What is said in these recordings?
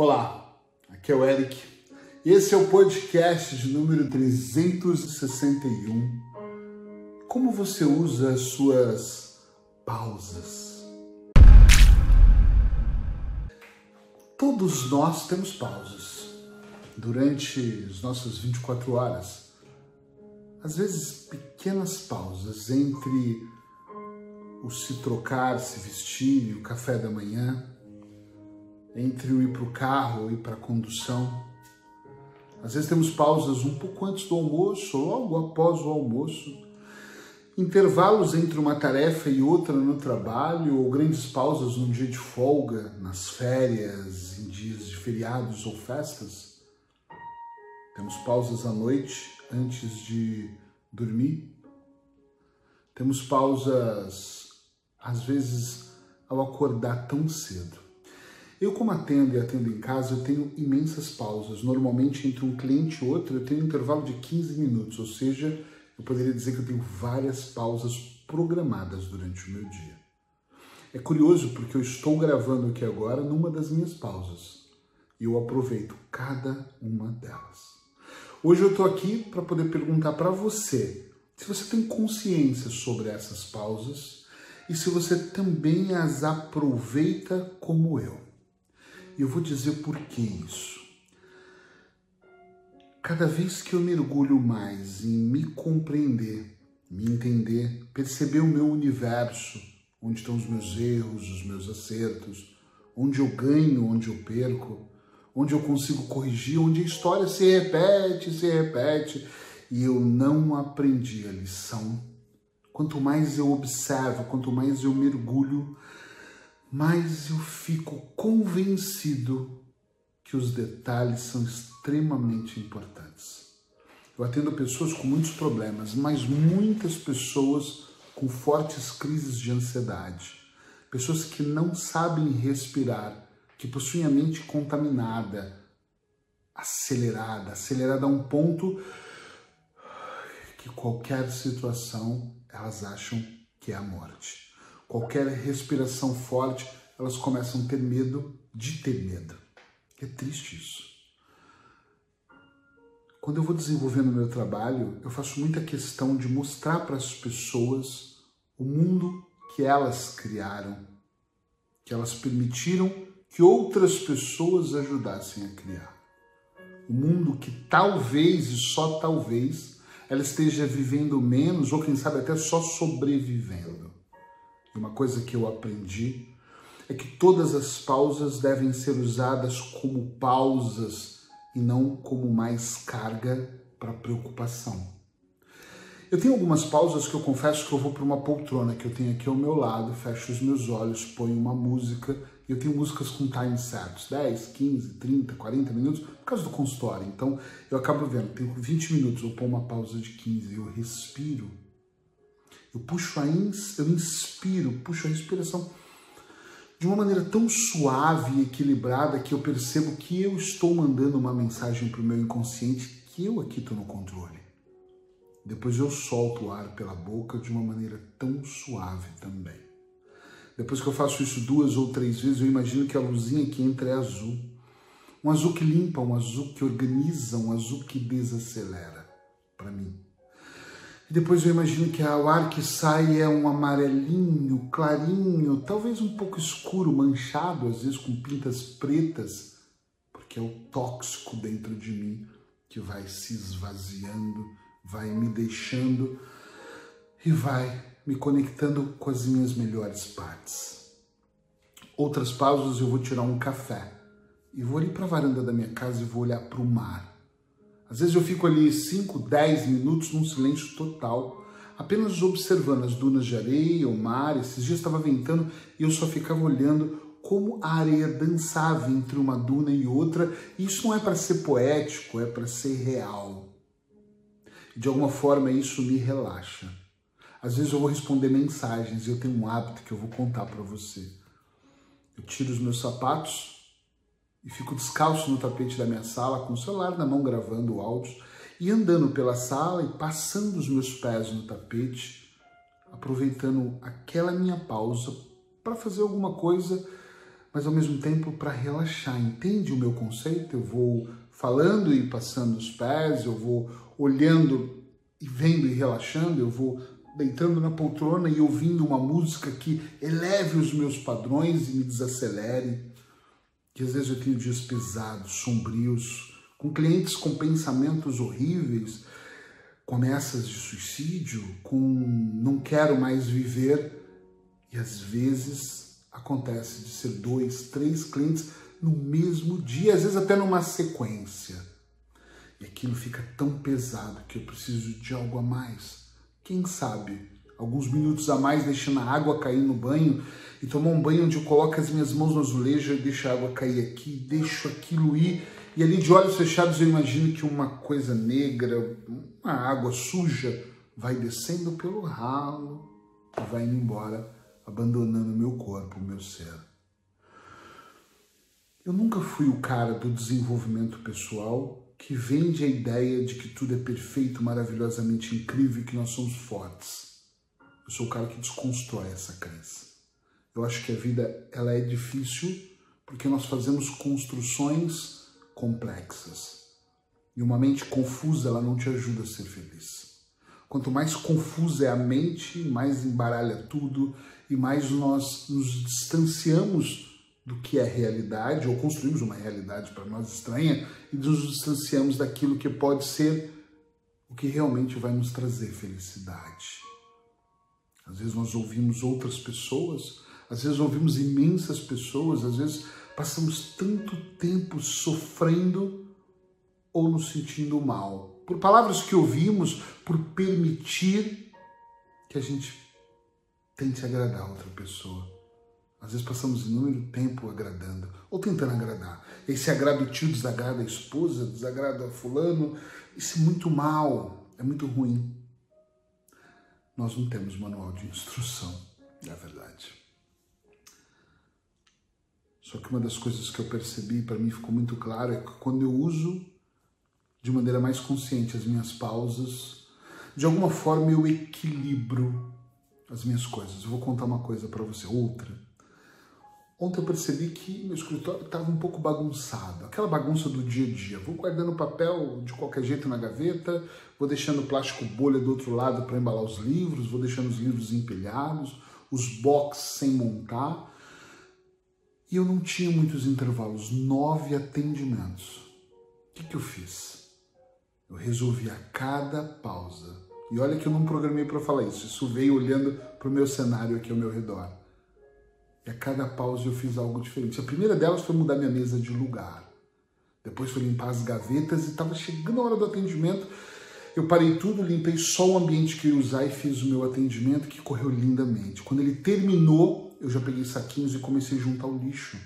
Olá, aqui é o Eric. Esse é o podcast de número 361. Como você usa as suas pausas? Todos nós temos pausas durante as nossas 24 horas. Às vezes, pequenas pausas entre o se trocar, se vestir o café da manhã entre o ir para o carro ir para a condução. Às vezes temos pausas um pouco antes do almoço, logo após o almoço, intervalos entre uma tarefa e outra no trabalho, ou grandes pausas num dia de folga, nas férias, em dias de feriados ou festas. Temos pausas à noite antes de dormir. Temos pausas, às vezes, ao acordar tão cedo. Eu, como atendo e atendo em casa, eu tenho imensas pausas. Normalmente, entre um cliente e outro, eu tenho um intervalo de 15 minutos, ou seja, eu poderia dizer que eu tenho várias pausas programadas durante o meu dia. É curioso porque eu estou gravando aqui agora numa das minhas pausas e eu aproveito cada uma delas. Hoje eu estou aqui para poder perguntar para você se você tem consciência sobre essas pausas e se você também as aproveita como eu. Eu vou dizer por que isso. Cada vez que eu mergulho mais em me compreender, me entender, perceber o meu universo, onde estão os meus erros, os meus acertos, onde eu ganho, onde eu perco, onde eu consigo corrigir, onde a história se repete, se repete, e eu não aprendi a lição. Quanto mais eu observo, quanto mais eu mergulho, mais eu fico convencido que os detalhes são extremamente importantes. Eu atendo pessoas com muitos problemas, mas muitas pessoas com fortes crises de ansiedade, pessoas que não sabem respirar, que possuem a mente contaminada, acelerada, acelerada a um ponto que qualquer situação elas acham que é a morte qualquer respiração forte, elas começam a ter medo de ter medo. É triste isso. Quando eu vou desenvolvendo o meu trabalho, eu faço muita questão de mostrar para as pessoas o mundo que elas criaram, que elas permitiram que outras pessoas ajudassem a criar. O mundo que talvez e só talvez ela esteja vivendo menos ou quem sabe até só sobrevivendo. Uma coisa que eu aprendi é que todas as pausas devem ser usadas como pausas e não como mais carga para preocupação. Eu tenho algumas pausas que eu confesso que eu vou para uma poltrona que eu tenho aqui ao meu lado, fecho os meus olhos, ponho uma música, e eu tenho músicas com time certos, 10, 15, 30, 40 minutos, por causa do consultório. Então eu acabo vendo, tenho 20 minutos, eu ponho uma pausa de 15, eu respiro eu puxo a ins, eu inspiro, puxo a respiração de uma maneira tão suave e equilibrada que eu percebo que eu estou mandando uma mensagem para o meu inconsciente que eu aqui estou no controle. Depois eu solto o ar pela boca de uma maneira tão suave também. Depois que eu faço isso duas ou três vezes, eu imagino que a luzinha que entra é azul. Um azul que limpa, um azul que organiza, um azul que desacelera para mim. E depois eu imagino que o ar que sai é um amarelinho, clarinho, talvez um pouco escuro, manchado, às vezes com pintas pretas, porque é o tóxico dentro de mim que vai se esvaziando, vai me deixando e vai me conectando com as minhas melhores partes. Outras pausas eu vou tirar um café e vou ali para a varanda da minha casa e vou olhar para o mar às vezes eu fico ali 5, 10 minutos num silêncio total, apenas observando as dunas de areia, o mar. Esses dias estava ventando e eu só ficava olhando como a areia dançava entre uma duna e outra. E isso não é para ser poético, é para ser real. De alguma forma isso me relaxa. Às vezes eu vou responder mensagens e eu tenho um hábito que eu vou contar para você. Eu tiro os meus sapatos, e fico descalço no tapete da minha sala, com o celular na mão gravando áudios e andando pela sala e passando os meus pés no tapete, aproveitando aquela minha pausa para fazer alguma coisa, mas ao mesmo tempo para relaxar. Entende o meu conceito? Eu vou falando e passando os pés, eu vou olhando e vendo e relaxando, eu vou deitando na poltrona e ouvindo uma música que eleve os meus padrões e me desacelere. Que às vezes eu tenho dias pesados, sombrios, com clientes com pensamentos horríveis, com ameaças de suicídio, com não quero mais viver. E às vezes acontece de ser dois, três clientes no mesmo dia, às vezes até numa sequência. E aquilo fica tão pesado que eu preciso de algo a mais. Quem sabe alguns minutos a mais deixando a água cair no banho e tomar um banho onde eu coloco as minhas mãos no azulejo e deixo a água cair aqui, deixo aquilo ir. E ali de olhos fechados eu imagino que uma coisa negra, uma água suja, vai descendo pelo ralo e vai indo embora, abandonando meu corpo, meu ser. Eu nunca fui o cara do desenvolvimento pessoal que vende a ideia de que tudo é perfeito, maravilhosamente incrível e que nós somos fortes. Eu sou o cara que desconstrói essa crença. Eu acho que a vida ela é difícil porque nós fazemos construções complexas. E uma mente confusa, ela não te ajuda a ser feliz. Quanto mais confusa é a mente, mais embaralha tudo e mais nós nos distanciamos do que é realidade, ou construímos uma realidade para nós estranha e nos distanciamos daquilo que pode ser o que realmente vai nos trazer felicidade. Às vezes nós ouvimos outras pessoas, às vezes ouvimos imensas pessoas, às vezes passamos tanto tempo sofrendo ou nos sentindo mal. Por palavras que ouvimos, por permitir que a gente tente agradar outra pessoa. Às vezes passamos inúmero tempo agradando, ou tentando agradar. Esse agrada o tio, desagrada a esposa, desagrada fulano. Isso é muito mal, é muito ruim. Nós não temos manual de instrução, é verdade. Só que uma das coisas que eu percebi, para mim ficou muito claro, é que quando eu uso de maneira mais consciente as minhas pausas, de alguma forma eu equilibro as minhas coisas. Eu vou contar uma coisa para você, outra. Ontem eu percebi que meu escritório estava um pouco bagunçado, aquela bagunça do dia a dia. Vou guardando papel de qualquer jeito na gaveta, vou deixando plástico bolha do outro lado para embalar os livros, vou deixando os livros empilhados, os boxes sem montar. E eu não tinha muitos intervalos, nove atendimentos. O que, que eu fiz? Eu resolvi a cada pausa. E olha que eu não programei para falar isso, isso veio olhando para o meu cenário aqui ao meu redor e a cada pausa eu fiz algo diferente. A primeira delas foi mudar minha mesa de lugar. Depois foi limpar as gavetas e estava chegando a hora do atendimento. Eu parei tudo, limpei só o ambiente que eu ia usar e fiz o meu atendimento, que correu lindamente. Quando ele terminou, eu já peguei saquinhos e comecei a juntar o lixo.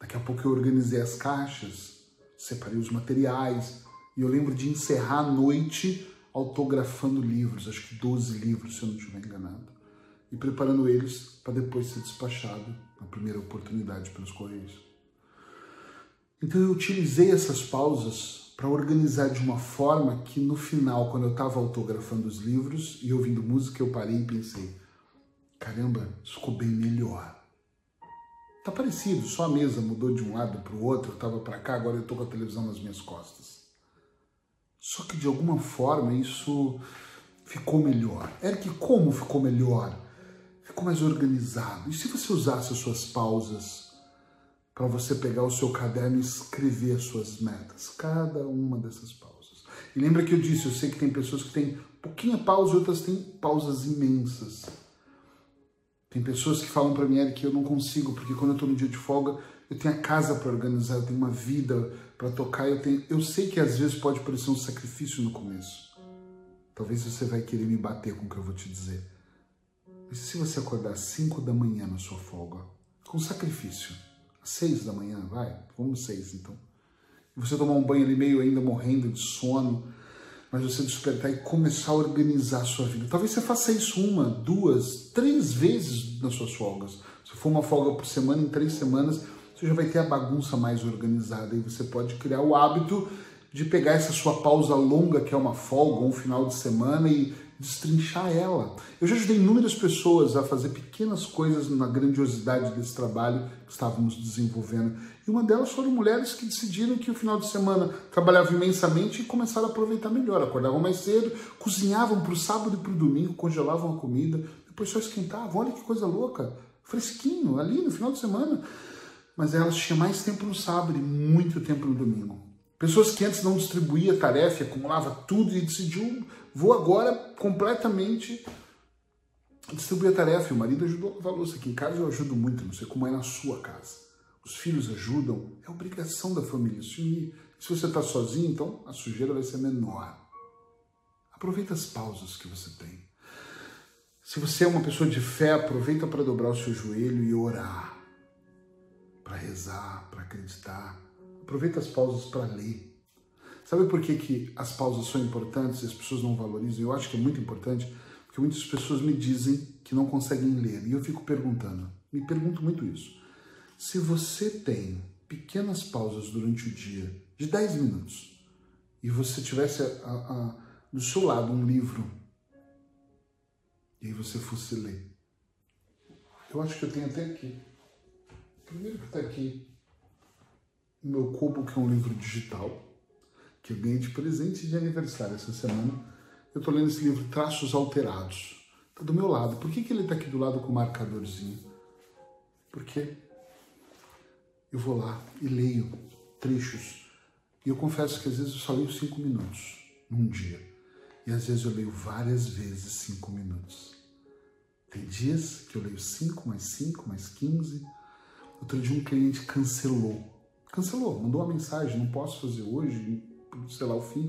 Daqui a pouco eu organizei as caixas, separei os materiais. E eu lembro de encerrar a noite autografando livros, acho que 12 livros, se eu não estiver enganado e preparando eles para depois ser despachado na primeira oportunidade pelos Correios. Então eu utilizei essas pausas para organizar de uma forma que no final, quando eu estava autografando os livros e ouvindo música, eu parei e pensei: caramba, isso ficou bem melhor. Tá parecido, só a mesa mudou de um lado para o outro, eu estava para cá, agora eu estou com a televisão nas minhas costas. Só que de alguma forma isso ficou melhor. Eric, como ficou melhor? ficou mais organizado. E se você usasse as suas pausas para você pegar o seu caderno e escrever as suas metas, cada uma dessas pausas. E lembra que eu disse, eu sei que tem pessoas que têm pouquinha pausa e outras têm pausas imensas. Tem pessoas que falam para mim, Eric, que eu não consigo, porque quando eu estou no dia de folga, eu tenho a casa para organizar, eu tenho uma vida para tocar, eu tenho... Eu sei que às vezes pode parecer um sacrifício no começo. Talvez você vai querer me bater com o que eu vou te dizer. E se você acordar às 5 da manhã na sua folga, com sacrifício, 6 da manhã, vai, vamos 6 então. E você tomar um banho ali meio ainda morrendo de sono, mas você despertar e começar a organizar a sua vida. Talvez você faça isso uma, duas, três vezes nas suas folgas. Se for uma folga por semana, em três semanas, você já vai ter a bagunça mais organizada e você pode criar o hábito de pegar essa sua pausa longa, que é uma folga, um final de semana, e destrinchar ela. Eu já ajudei inúmeras pessoas a fazer pequenas coisas na grandiosidade desse trabalho que estávamos desenvolvendo. E uma delas foram mulheres que decidiram que o final de semana trabalhavam imensamente e começaram a aproveitar melhor. Acordavam mais cedo, cozinhavam para o sábado e para o domingo, congelavam a comida, depois só esquentavam. Olha que coisa louca, fresquinho ali no final de semana. Mas elas tinham mais tempo no sábado e muito tempo no domingo. Pessoas que antes não distribuía tarefa, acumulava tudo e decidiu, vou agora completamente distribuir a tarefa. E o marido ajudou a lavar louça. Aqui em casa eu ajudo muito, não sei como é na sua casa. Os filhos ajudam, é obrigação da família se unir. Se você está sozinho, então a sujeira vai ser menor. Aproveita as pausas que você tem. Se você é uma pessoa de fé, aproveita para dobrar o seu joelho e orar, para rezar, para acreditar Aproveita as pausas para ler. Sabe por que, que as pausas são importantes e as pessoas não valorizam? Eu acho que é muito importante, porque muitas pessoas me dizem que não conseguem ler. E eu fico perguntando, me pergunto muito isso. Se você tem pequenas pausas durante o dia, de 10 minutos, e você tivesse a, a, do seu lado um livro, e aí você fosse ler. Eu acho que eu tenho até aqui. Primeiro que está aqui o meu cubo, que é um livro digital, que eu ganhei de presente de aniversário essa semana. Eu estou lendo esse livro Traços Alterados. Está do meu lado. Por que, que ele está aqui do lado com o marcadorzinho? Porque eu vou lá e leio trechos. E eu confesso que às vezes eu só leio cinco minutos num dia. E às vezes eu leio várias vezes cinco minutos. Tem dias que eu leio cinco mais cinco mais quinze. Outro dia um cliente cancelou cancelou, mandou uma mensagem, não posso fazer hoje, sei lá, o fim,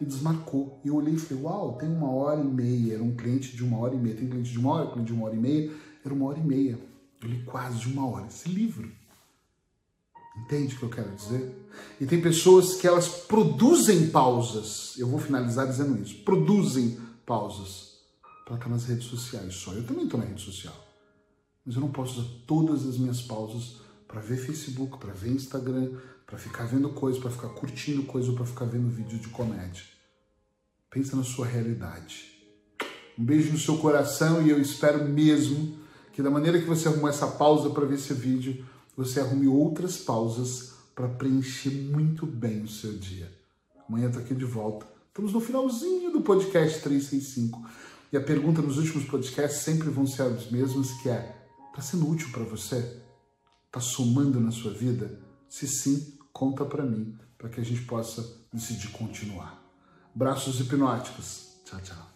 e desmarcou. E eu olhei e falei, uau, tem uma hora e meia, era um cliente de uma hora e meia, tem cliente de uma hora, cliente de uma hora e meia, era uma hora e meia. Eu li quase uma hora esse livro. Entende o que eu quero dizer? E tem pessoas que elas produzem pausas. Eu vou finalizar dizendo isso. Produzem pausas para estar nas redes sociais só. Eu também estou na rede social. Mas eu não posso usar todas as minhas pausas para ver Facebook, para ver Instagram, para ficar vendo coisas, para ficar curtindo coisas ou para ficar vendo vídeo de comédia. Pensa na sua realidade. Um beijo no seu coração e eu espero mesmo que da maneira que você arrumou essa pausa para ver esse vídeo, você arrume outras pausas para preencher muito bem o seu dia. Amanhã tô aqui de volta. Estamos no finalzinho do podcast 365. E a pergunta nos últimos podcasts sempre vão ser as mesmas, que é, está sendo útil para você? Está somando na sua vida? Se sim, conta para mim, para que a gente possa decidir continuar. Braços hipnóticos. Tchau, tchau.